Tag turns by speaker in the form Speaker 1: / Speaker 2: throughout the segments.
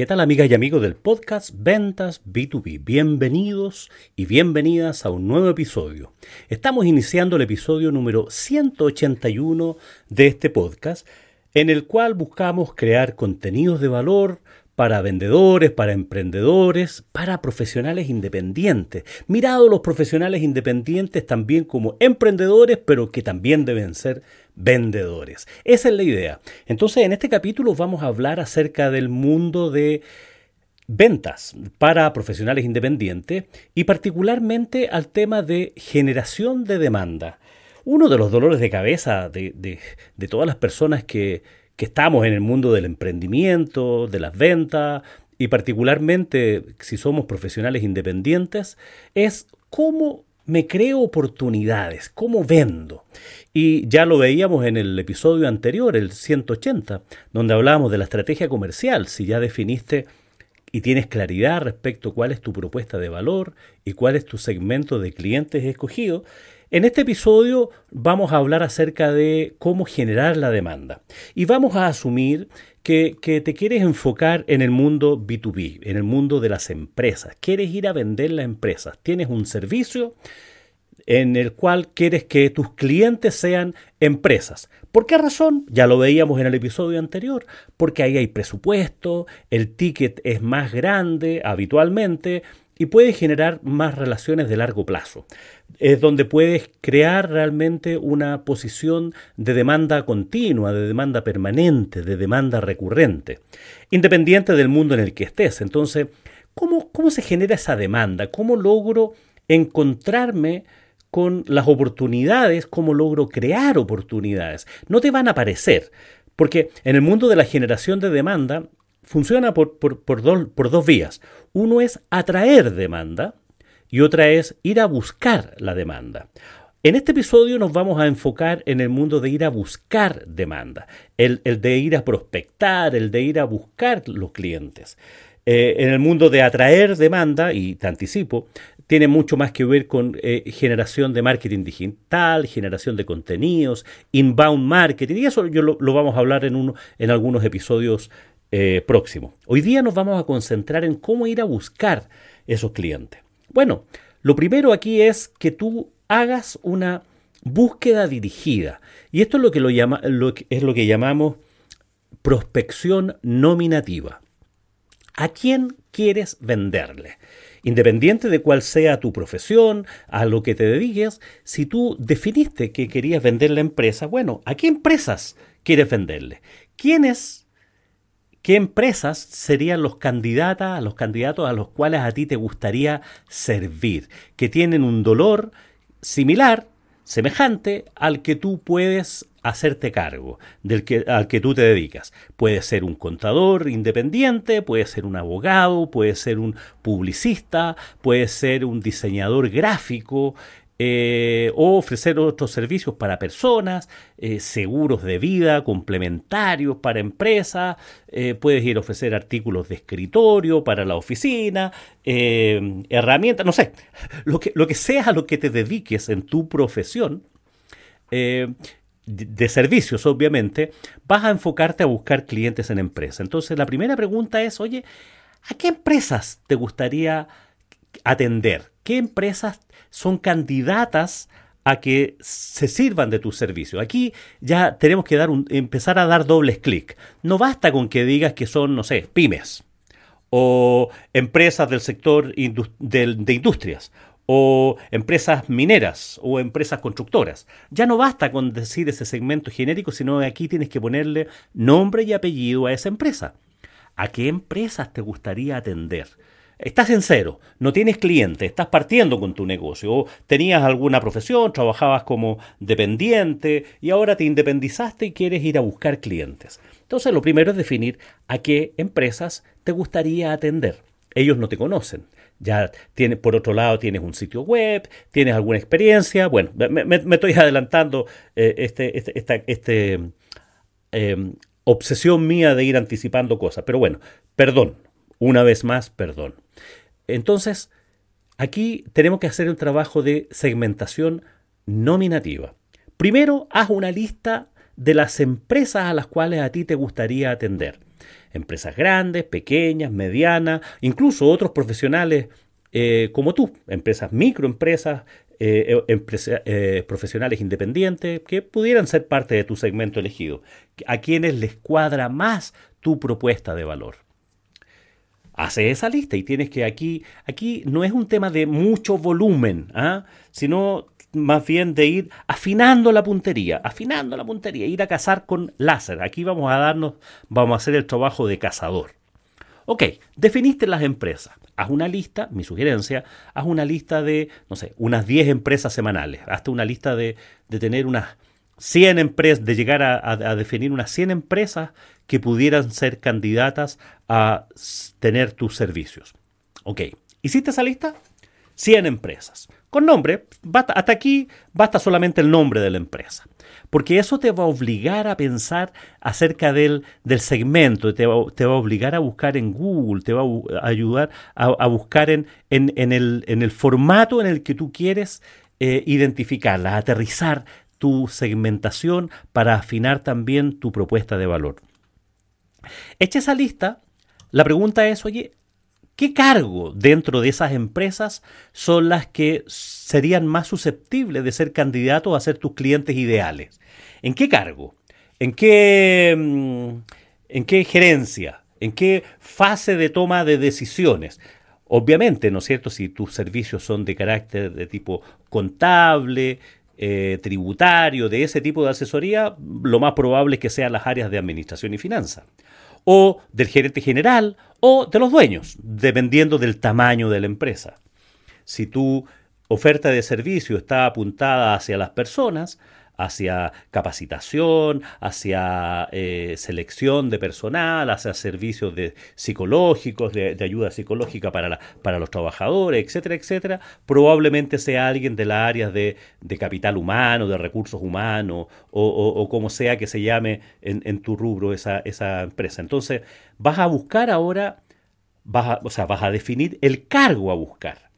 Speaker 1: ¿qué tal amigas y amigos del podcast Ventas B2B? Bienvenidos y bienvenidas a un nuevo episodio. Estamos iniciando el episodio número 181 de este podcast, en el cual buscamos crear contenidos de valor para vendedores, para emprendedores, para profesionales independientes. Mirado los profesionales independientes también como emprendedores, pero que también deben ser vendedores. Esa es la idea. Entonces, en este capítulo vamos a hablar acerca del mundo de ventas para profesionales independientes y particularmente al tema de generación de demanda. Uno de los dolores de cabeza de, de todas las personas que, que estamos en el mundo del emprendimiento, de las ventas y particularmente si somos profesionales independientes, es cómo me creo oportunidades, cómo vendo. Y ya lo veíamos en el episodio anterior, el 180, donde hablábamos de la estrategia comercial, si ya definiste y tienes claridad respecto a cuál es tu propuesta de valor y cuál es tu segmento de clientes escogido, en este episodio vamos a hablar acerca de cómo generar la demanda y vamos a asumir que, te quieres enfocar en el mundo B2B, en el mundo de las empresas. Quieres ir a vender las empresas. Tienes un servicio en el cual quieres que tus clientes sean empresas. ¿Por qué razón? Ya lo veíamos en el episodio anterior, porque ahí hay presupuesto, el ticket es más grande habitualmente, y puedes generar más relaciones de largo plazo. Es donde puedes crear realmente una posición de demanda continua, de demanda permanente, de demanda recurrente, independiente del mundo en el que estés. Entonces, ¿cómo, cómo se genera esa demanda? ¿Cómo logro encontrarme con las oportunidades? ¿Cómo logro crear oportunidades? No te van a aparecer. Porque en el mundo de la generación de demanda funciona por, por, dos vías. Uno es atraer demanda y otra es ir a buscar la demanda. En este episodio nos vamos a enfocar en el mundo de ir a buscar demanda, el, de ir a prospectar, el de ir a buscar los clientes. Eh, en el mundo de atraer demanda, y te anticipo, tiene mucho más que ver con eh, generación de marketing digital, generación de contenidos, inbound marketing, y eso yo lo, vamos a hablar en, uno, en algunos episodios eh, próximo. Hoy día nos vamos a concentrar en cómo ir a buscar esos clientes. Bueno, lo primero aquí es que tú hagas una búsqueda dirigida. Y esto es lo que, lo llama, lo es lo que llamamos prospección nominativa. ¿A quién quieres venderle? Independiente de cuál sea tu profesión, a lo que te dediques, si tú definiste que querías vender la empresa, bueno, ¿a qué empresas quieres venderle? ¿Quiénes ¿Qué empresas serían los candidatas, los candidatos a los cuales a ti te gustaría servir? Que tienen un dolor similar, semejante al que tú puedes hacerte cargo, al que tú te dedicas. Puede ser un contador independiente, puede ser un abogado, puede ser un publicista, puede ser un diseñador gráfico, eh, o ofrecer otros servicios para personas, eh, seguros de vida, complementarios para empresas, eh, puedes ir a ofrecer artículos de escritorio para la oficina, herramientas, no sé, lo que, lo que sea a lo que te dediques en tu profesión. de servicios, obviamente, vas a enfocarte a buscar clientes en empresas. Entonces, la primera pregunta es, oye, ¿a qué empresas te gustaría atender? ¿Qué empresas son candidatas a que se sirvan de tu servicio. Aquí ya tenemos que dar un, empezar a dar dobles clic. No basta con que digas que son, no sé, pymes o empresas del sector de industrias o empresas mineras o empresas constructoras. Ya no basta con decir ese segmento genérico, sino aquí tienes que ponerle nombre y apellido a esa empresa. ¿A qué empresas te gustaría atender? Estás en cero, no tienes cliente, estás partiendo con tu negocio, o tenías alguna profesión, trabajabas como dependiente y ahora te independizaste y quieres ir a buscar clientes. Entonces lo primero es definir a qué empresas te gustaría atender. Ellos no te conocen. Ya tienes, por otro lado, tienes un sitio web, tienes alguna experiencia. Bueno, me, estoy adelantando eh, este, este, esta este, em, obsesión mía de ir anticipando cosas. Pero bueno, perdón, una vez más, perdón. Entonces, aquí tenemos que hacer un trabajo de segmentación nominativa. Primero, haz una lista de las empresas a las cuales a ti te gustaría atender. Empresas grandes, pequeñas, medianas, incluso otros profesionales eh, como tú, empresas microempresas, eh, eh, profesionales independientes que pudieran ser parte de tu segmento elegido, a quienes les cuadra más tu propuesta de valor. Hace esa lista y tienes que aquí, aquí no es un tema de mucho volumen, ¿ah? sino más bien de ir afinando la puntería, afinando la puntería, ir a cazar con láser. Aquí vamos a darnos, vamos a hacer el trabajo de cazador. Ok, definiste las empresas. Haz una lista, mi sugerencia, haz una lista de, no sé, unas 10 empresas semanales. Hazte una lista de, tener unas 100 empresas, de llegar a, a, definir unas 100 empresas que pudieran ser candidatas a tener tus servicios. Ok, ¿hiciste esa lista? 100 empresas. Con nombre, hasta aquí basta solamente el nombre de la empresa. Porque eso te va a obligar a pensar acerca del, del segmento, te va, te va, a obligar a buscar en Google, te va a ayudar a, buscar en, en, el, en, el, formato en el que tú quieres eh, identificarla, aterrizar tu segmentación para afinar también tu propuesta de valor. Hecha esa lista, la pregunta es, oye, ¿Qué cargo dentro de esas empresas son las que serían más susceptibles de ser candidatos a ser tus clientes ideales? ¿En qué cargo? ¿En qué, mm, en qué gerencia? ¿En qué fase de toma de decisiones? Obviamente, ¿no es cierto? Si tus servicios son de carácter de tipo contable, eh, tributario, de ese tipo de asesoría, lo más probable es que sean las áreas de administración y finanzas o del gerente general o de los dueños, dependiendo del tamaño de la empresa. Si tu oferta de servicio está apuntada hacia las personas, hacia capacitación, hacia eh, selección de personal, hacia servicios de psicológicos, de, ayuda psicológica para, para, los trabajadores, etcétera, etcétera, probablemente sea alguien de las áreas de, capital humano, de recursos humanos, o, como sea que se llame en, tu rubro esa, esa, empresa. Entonces, vas a buscar ahora, vas o sea, vas a definir el cargo a buscar,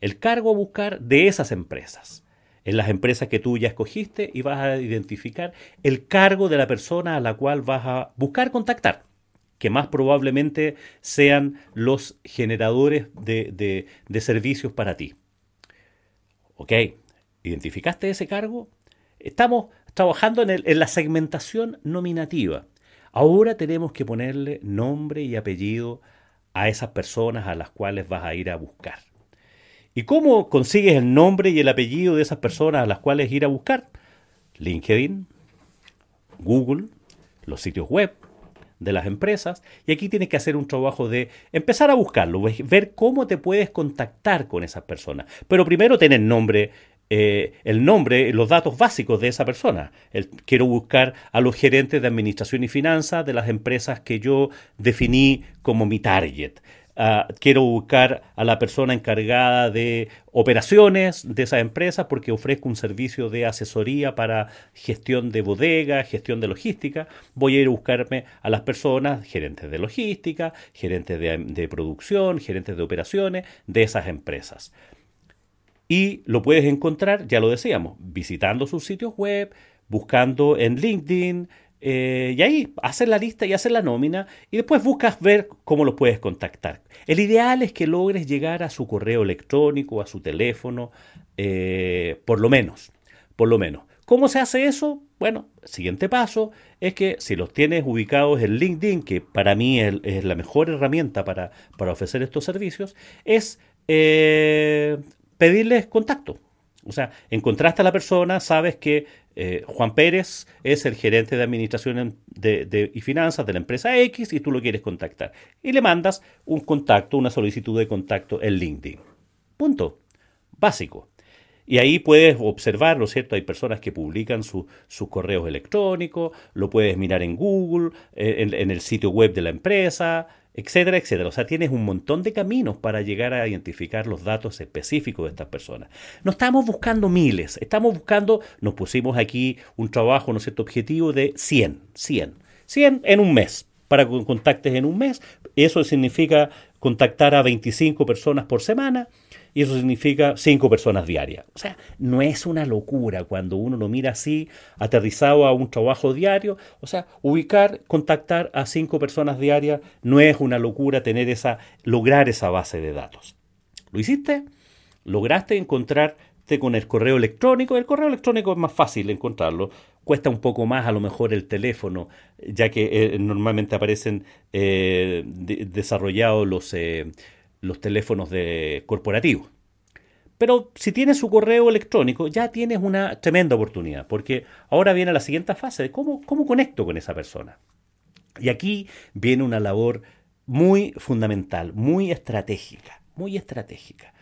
Speaker 1: el cargo a buscar de esas empresas en las empresas que tú ya escogiste y vas a identificar el cargo de la persona a la cual vas a buscar contactar, que más probablemente sean los generadores de, servicios para ti. ¿Ok? ¿Identificaste ese cargo? Estamos trabajando en, en la segmentación nominativa. Ahora tenemos que ponerle nombre y apellido a esas personas a las cuales vas a ir a buscar. ¿Y cómo consigues el nombre y el apellido de esas personas a las cuales ir a buscar? LinkedIn, Google, los sitios web de las empresas. Y aquí tienes que hacer un trabajo de empezar a buscarlo, ver cómo te puedes contactar con esas personas. Pero primero tener nombre, eh, el nombre, los datos básicos de esa persona. quiero buscar a los gerentes de administración y finanzas de las empresas que yo definí como mi target. Ah, quiero buscar a la persona encargada de operaciones de esa empresa porque ofrezco un servicio de asesoría para gestión de bodega, gestión de logística. Voy a ir a buscarme a las personas, gerentes de logística, gerentes de, de producción, gerentes de operaciones de esas empresas. Y lo puedes encontrar, ya lo decíamos, visitando sus sitios web, buscando en LinkedIn, eh, y ahí hacer la lista y hacer la nómina y después buscas ver cómo los puedes contactar. El ideal es que logres llegar a su correo electrónico, a su teléfono, eh, por lo menos, por lo menos. ¿Cómo se hace eso? Bueno, siguiente paso es que si los tienes ubicados en LinkedIn, que para mí es, la mejor herramienta para, ofrecer estos servicios, es eh, pedirles contacto. O sea, encontraste a la persona, sabes que eh, Juan Pérez es el gerente de administración y finanzas de la empresa X y tú lo quieres contactar. Y le mandas un contacto, una solicitud de contacto en LinkedIn. Punto. Básico. Y ahí puedes observar, ¿no es cierto? Hay personas que publican sus correos electrónicos, lo puedes mirar en Google, eh, en el sitio web de la empresa, etcétera, etcétera. O sea, tienes un montón de caminos para llegar a identificar los datos específicos de estas personas. No estamos buscando miles, estamos buscando, nos pusimos aquí un trabajo, ¿no objetivo de 100, 100, 100 en un mes, para que contactes en un mes. Eso significa contactar a 25 personas por semana. Y eso significa cinco personas diarias. O sea, no es una locura cuando uno lo mira así, aterrizado a un trabajo diario. O sea, ubicar, contactar a cinco personas diarias no es una locura tener esa, lograr esa base de datos. ¿Lo hiciste? ¿Lograste encontrarte con el correo electrónico? El correo electrónico es más fácil encontrarlo. Cuesta un poco más a lo mejor el teléfono, ya que eh, normalmente aparecen eh, desarrollados los, eh, los teléfonos de corporativos. Pero si tienes su correo electrónico, ya tienes una tremenda oportunidad, porque ahora viene la siguiente fase de cómo, cómo conecto con esa persona. Y aquí viene una labor muy fundamental, muy estratégica, muy estratégica,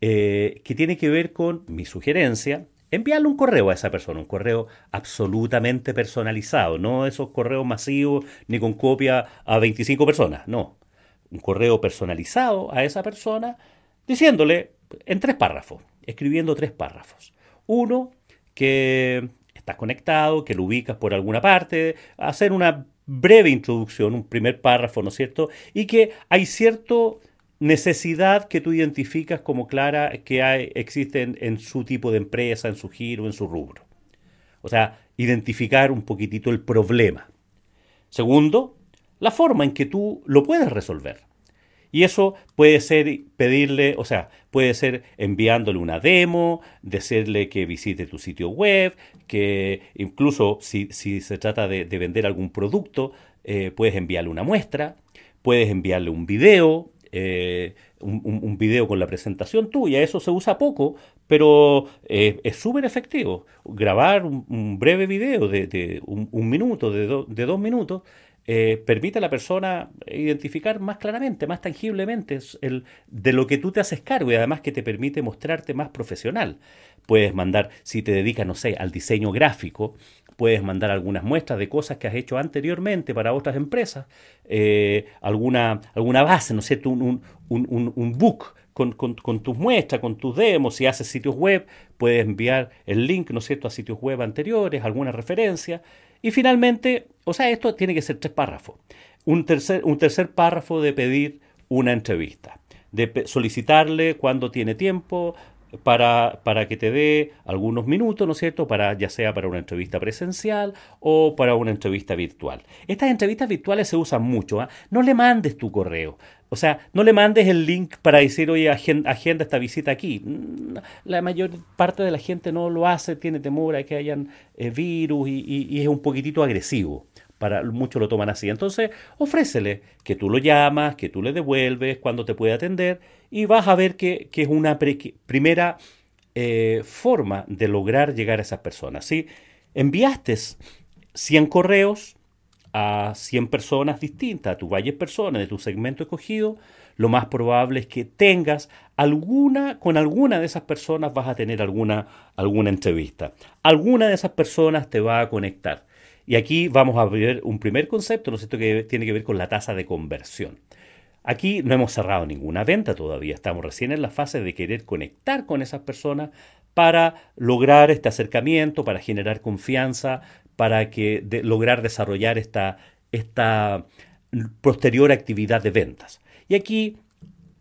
Speaker 1: que tiene que ver con mi sugerencia, enviarle un correo a esa persona, un correo absolutamente personalizado, no esos correos masivos ni con copia a 25 personas, no. Un correo personalizado a esa persona diciéndole en tres párrafos, escribiendo tres párrafos. Uno, que estás conectado, que lo ubicas por alguna parte, hacer una breve introducción, un primer párrafo, ¿no es cierto? Y que hay cierto necesidad que tú identificas como clara que hay, existe en, su tipo de empresa, en su giro, en su rubro. O sea, identificar un poquitito el problema. Segundo, la forma en que tú lo puedes resolver. Y eso puede ser pedirle, o sea, puede ser enviándole una demo, decirle que visite tu sitio web, que incluso si, se trata de, vender algún producto, eh, puedes enviarle una muestra, puedes enviarle un video, eh, un, video con la presentación tuya. Eso se usa poco, pero eh, es súper efectivo. Grabar un, breve video de, un, minuto, de dos minutos, eh, permite a la persona identificar más claramente, más tangiblemente el, de lo que tú te haces cargo y además que te permite mostrarte más profesional. Puedes mandar, si te dedicas, no sé, al diseño gráfico, puedes mandar algunas muestras de cosas que has hecho anteriormente para otras empresas, eh, alguna, alguna base, ¿no es cierto? Un, un, book con, con, tus muestras, con tus demos, si haces sitios web, puedes enviar el link, ¿no es cierto?, a sitios web anteriores, alguna referencia. Y finalmente, o sea, esto tiene que ser tres párrafos. Un tercer, párrafo de pedir una entrevista, de solicitarle cuando tiene tiempo, para, para, que te dé algunos minutos, ¿no es cierto?, para, ya sea para una entrevista presencial o para una entrevista virtual. Estas entrevistas virtuales se usan mucho. ¿ah? No le mandes tu correo. O sea, no le mandes el link para decir, oye, agenda, esta visita aquí. Mm, la mayor parte de la gente no lo hace, tiene temor a que hayan eh, virus y es un poquitito agresivo para muchos lo toman así. Entonces, ofrécele que tú lo llamas, que tú le devuelves cuando te puede atender y vas a ver que, es una primera eh, forma de lograr llegar a esas personas. Si enviaste 100 correos a 100 personas distintas, a tu valle personas de tu segmento escogido, lo más probable es que tengas alguna, con alguna de esas personas vas a tener alguna, alguna entrevista. Alguna de esas personas te va a conectar. Y aquí vamos a ver un primer concepto, ¿no es cierto?, que tiene que ver con la tasa de conversión. Aquí no hemos cerrado ninguna venta todavía, estamos recién en la fase de querer conectar con esas personas para lograr este acercamiento, para generar confianza, para que lograr desarrollar esta, esta posterior actividad de ventas. Y aquí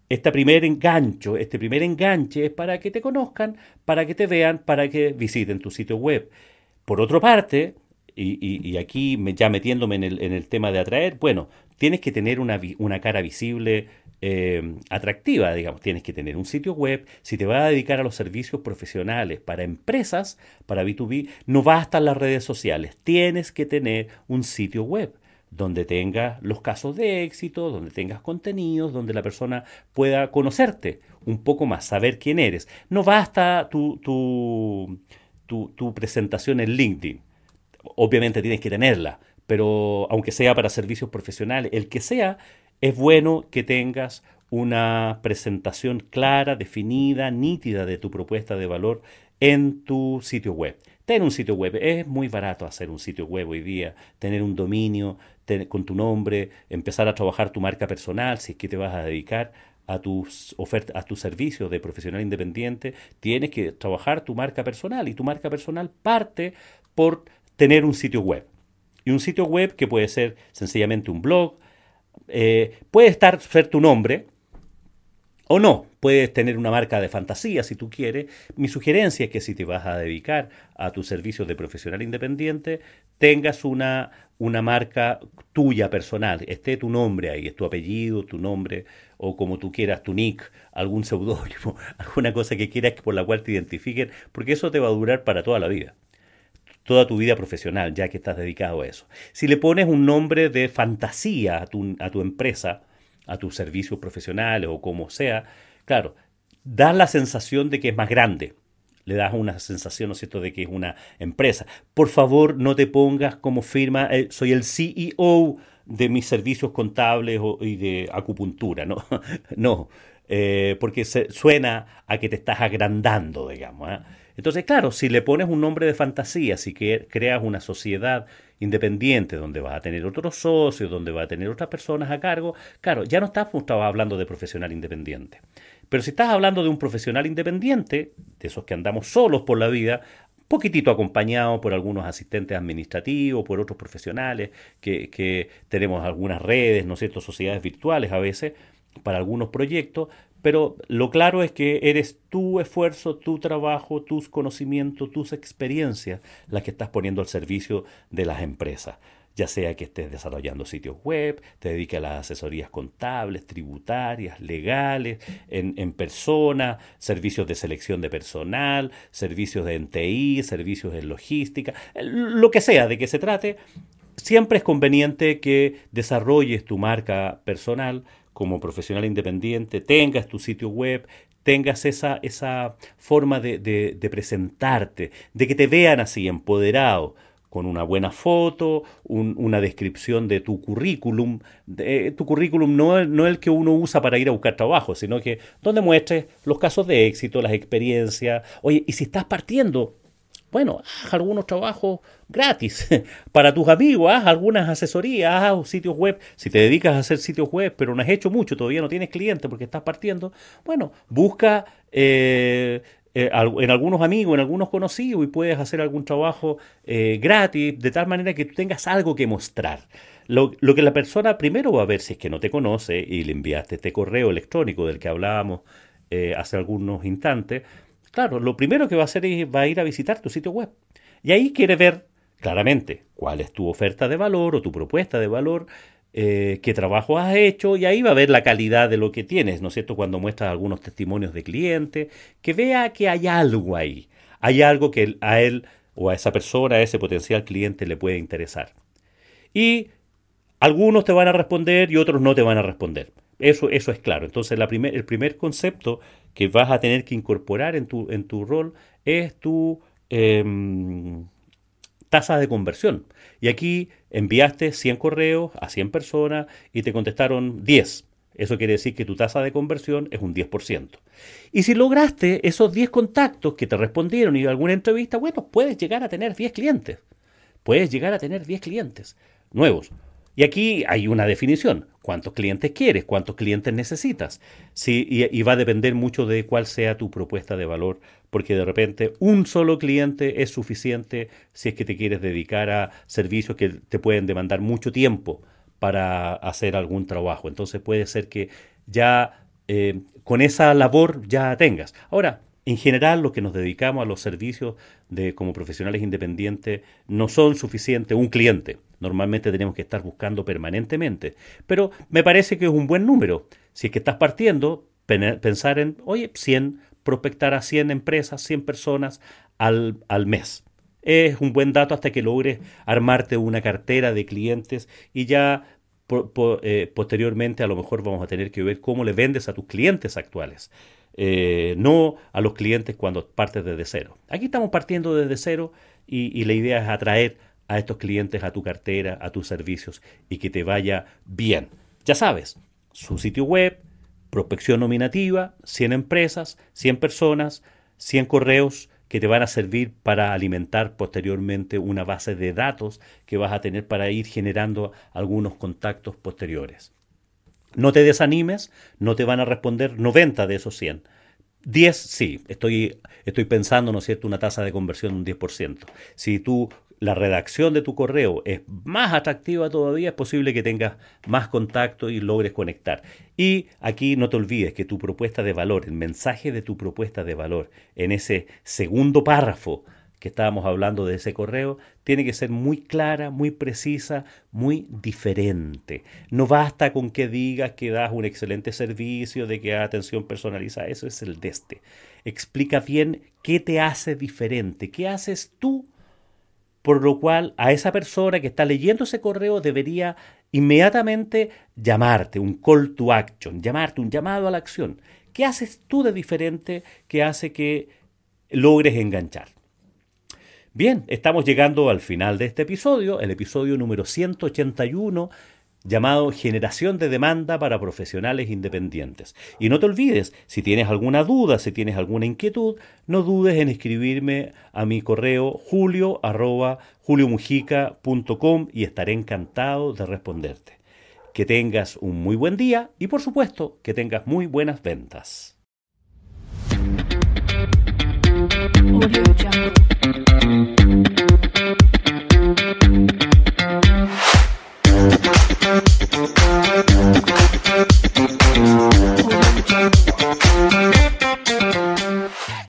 Speaker 1: este primer engancho, este primer enganche es para que te conozcan, para que te vean, para que visiten tu sitio web. Por otra parte, y, aquí ya metiéndome en el, tema de atraer, bueno, tienes que tener una, cara visible eh, atractiva, digamos, tienes que tener un sitio web, si te vas a dedicar a los servicios profesionales para empresas, para B2B, no basta las redes sociales, tienes que tener un sitio web donde tengas los casos de éxito, donde tengas contenidos, donde la persona pueda conocerte un poco más, saber quién eres. No basta tu, tu, tu presentación en LinkedIn. Obviamente tienes que tenerla, pero aunque sea para servicios profesionales, el que sea, es bueno que tengas una presentación clara, definida, nítida de tu propuesta de valor en tu sitio web. Ten un sitio web. Es muy barato hacer un sitio web hoy día, tener un dominio con tu nombre, empezar a trabajar tu marca personal, si es que te vas a dedicar a tus ofertas, a tus servicios de profesional independiente, tienes que trabajar tu marca personal y tu marca personal parte por tener un sitio web. Y un sitio web que puede ser sencillamente un blog, eh, puede estar ser tu nombre, O no, puedes tener una marca de fantasía si tú quieres. Mi sugerencia es que si te vas a dedicar a tus servicios de profesional independiente, tengas una, una marca tuya personal, esté tu nombre ahí, es tu apellido, tu nombre, o como tú quieras, tu nick, algún seudónimo, alguna cosa que quieras por la cual te identifiquen, porque eso te va a durar para toda la vida toda tu vida profesional, ya que estás dedicado a eso. Si le pones un nombre de fantasía a tu, a tu empresa, a tus servicios profesionales o como sea, claro, das la sensación de que es más grande. Le das una sensación, ¿no es cierto?, de que es una empresa. Por favor, no te pongas como firma, eh, soy el CEO de mis servicios contables y de acupuntura, ¿no? no, eh, porque se, suena a que te estás agrandando, digamos. ¿eh? Entonces, claro, si le pones un nombre de fantasía, si creas una sociedad independiente donde vas a tener otros socios, donde vas a tener otras personas a cargo, claro, ya no estás hablando de profesional independiente. Pero si estás hablando de un profesional independiente, de esos que andamos solos por la vida, poquitito acompañado por algunos asistentes administrativos, por otros profesionales, que, que tenemos algunas redes, ¿no es cierto?, sociedades virtuales a veces, para algunos proyectos, pero lo claro es que eres tu esfuerzo, tu trabajo, tus conocimientos, tus experiencias las que estás poniendo al servicio de las empresas. Ya sea que estés desarrollando sitios web, te dediques a las asesorías contables, tributarias, legales, en, en persona, servicios de selección de personal, servicios de NTI, servicios de logística, lo que sea de que se trate, siempre es conveniente que desarrolles tu marca personal como profesional independiente, tengas tu sitio web, tengas esa, esa forma de, presentarte, de que te vean así, empoderado, con una buena foto, una descripción de tu currículum. tu currículum no, no el que uno usa para ir a buscar trabajo, sino que donde muestres los casos de éxito, las experiencias. Oye, y si estás partiendo, bueno, haz algunos trabajos gratis para tus amigos, haz algunas asesorías, haz sitios web. Si te dedicas a hacer sitios web, pero no has hecho mucho, todavía no tienes clientes porque estás partiendo, bueno, busca eh, eh, en algunos amigos, en algunos conocidos y puedes hacer algún trabajo eh, gratis, de tal manera que tú tengas algo que mostrar. Lo, lo, que la persona primero va a ver si es que no te conoce y le enviaste este correo electrónico del que hablábamos hace algunos instantes, Claro, lo primero que va a hacer es va a ir a visitar tu sitio web. Y ahí quiere ver claramente cuál es tu oferta de valor o tu propuesta de valor, eh, qué trabajo has hecho, y ahí va a ver la calidad de lo que tienes, ¿no es cierto? Cuando muestras algunos testimonios de clientes, que vea que hay algo ahí, hay algo que a él o a esa persona, a ese potencial cliente le puede interesar. Y algunos te van a responder y otros no te van a responder. Eso, eso es claro. Entonces, el primer concepto que vas a tener que incorporar en tu, en tu rol es tu em, tasa de conversión. Y aquí enviaste 100 correos a 100 personas y te contestaron 10. Eso quiere decir que tu tasa de conversión es un 10%. Y si lograste esos 10 contactos que te respondieron y alguna entrevista, bueno, puedes llegar a tener 10 clientes. Puedes llegar a tener 10 clientes nuevos. Y aquí hay una definición. ¿Cuántos clientes quieres? ¿Cuántos clientes necesitas? Sí, y, va a depender mucho de cuál sea tu propuesta de valor, porque de repente un solo cliente es suficiente si es que te quieres dedicar a servicios que te pueden demandar mucho tiempo para hacer algún trabajo. Entonces puede ser que ya eh, con esa labor ya tengas. Ahora, en general, los que nos dedicamos a los servicios de como profesionales independientes no son suficientes un cliente. Normalmente tenemos que estar buscando permanentemente. Pero me parece que es un buen número. Si es que estás partiendo, pensar en, oye, 100, prospectar a 100 empresas, 100 personas al, al mes. Es un buen dato hasta que logres armarte una cartera de clientes y ya eh, posteriormente a lo mejor vamos a tener que ver cómo le vendes a tus clientes actuales. Eh, no a los clientes cuando partes desde cero. Aquí estamos partiendo desde cero y, y la idea es atraer a estos clientes a tu cartera, a tus servicios y que te vaya bien. Ya sabes, su sitio web, prospección nominativa, 100 empresas, 100 personas, 100 correos que te van a servir para alimentar posteriormente una base de datos que vas a tener para ir generando algunos contactos posteriores. No te desanimes, no te van a responder 90 de esos 100. 10, sí, estoy, estoy pensando, ¿no es cierto?, una tasa de conversión de un 10%. Si tú la redacción de tu correo es más atractiva todavía, es posible que tengas más contacto y logres conectar. Y aquí no te olvides que tu propuesta de valor, el mensaje de tu propuesta de valor en ese segundo párrafo que estábamos hablando de ese correo, tiene que ser muy clara, muy precisa, muy diferente. No basta con que digas que das un excelente servicio, de que atención personalizada, eso es el de este. Explica bien qué te hace diferente, qué haces tú, por lo cual a esa persona que está leyendo ese correo debería inmediatamente llamarte, un call to action, llamarte, un llamado a la acción. ¿Qué haces tú de diferente que hace que logres enganchar? Bien, estamos llegando al final de este episodio, el episodio número 181 llamado Generación de Demanda para Profesionales Independientes. Y no te olvides, si tienes alguna duda, si tienes alguna inquietud, no dudes en escribirme a mi correo julio arroba y estaré encantado de responderte. Que tengas un muy buen día y por supuesto que tengas muy buenas ventas.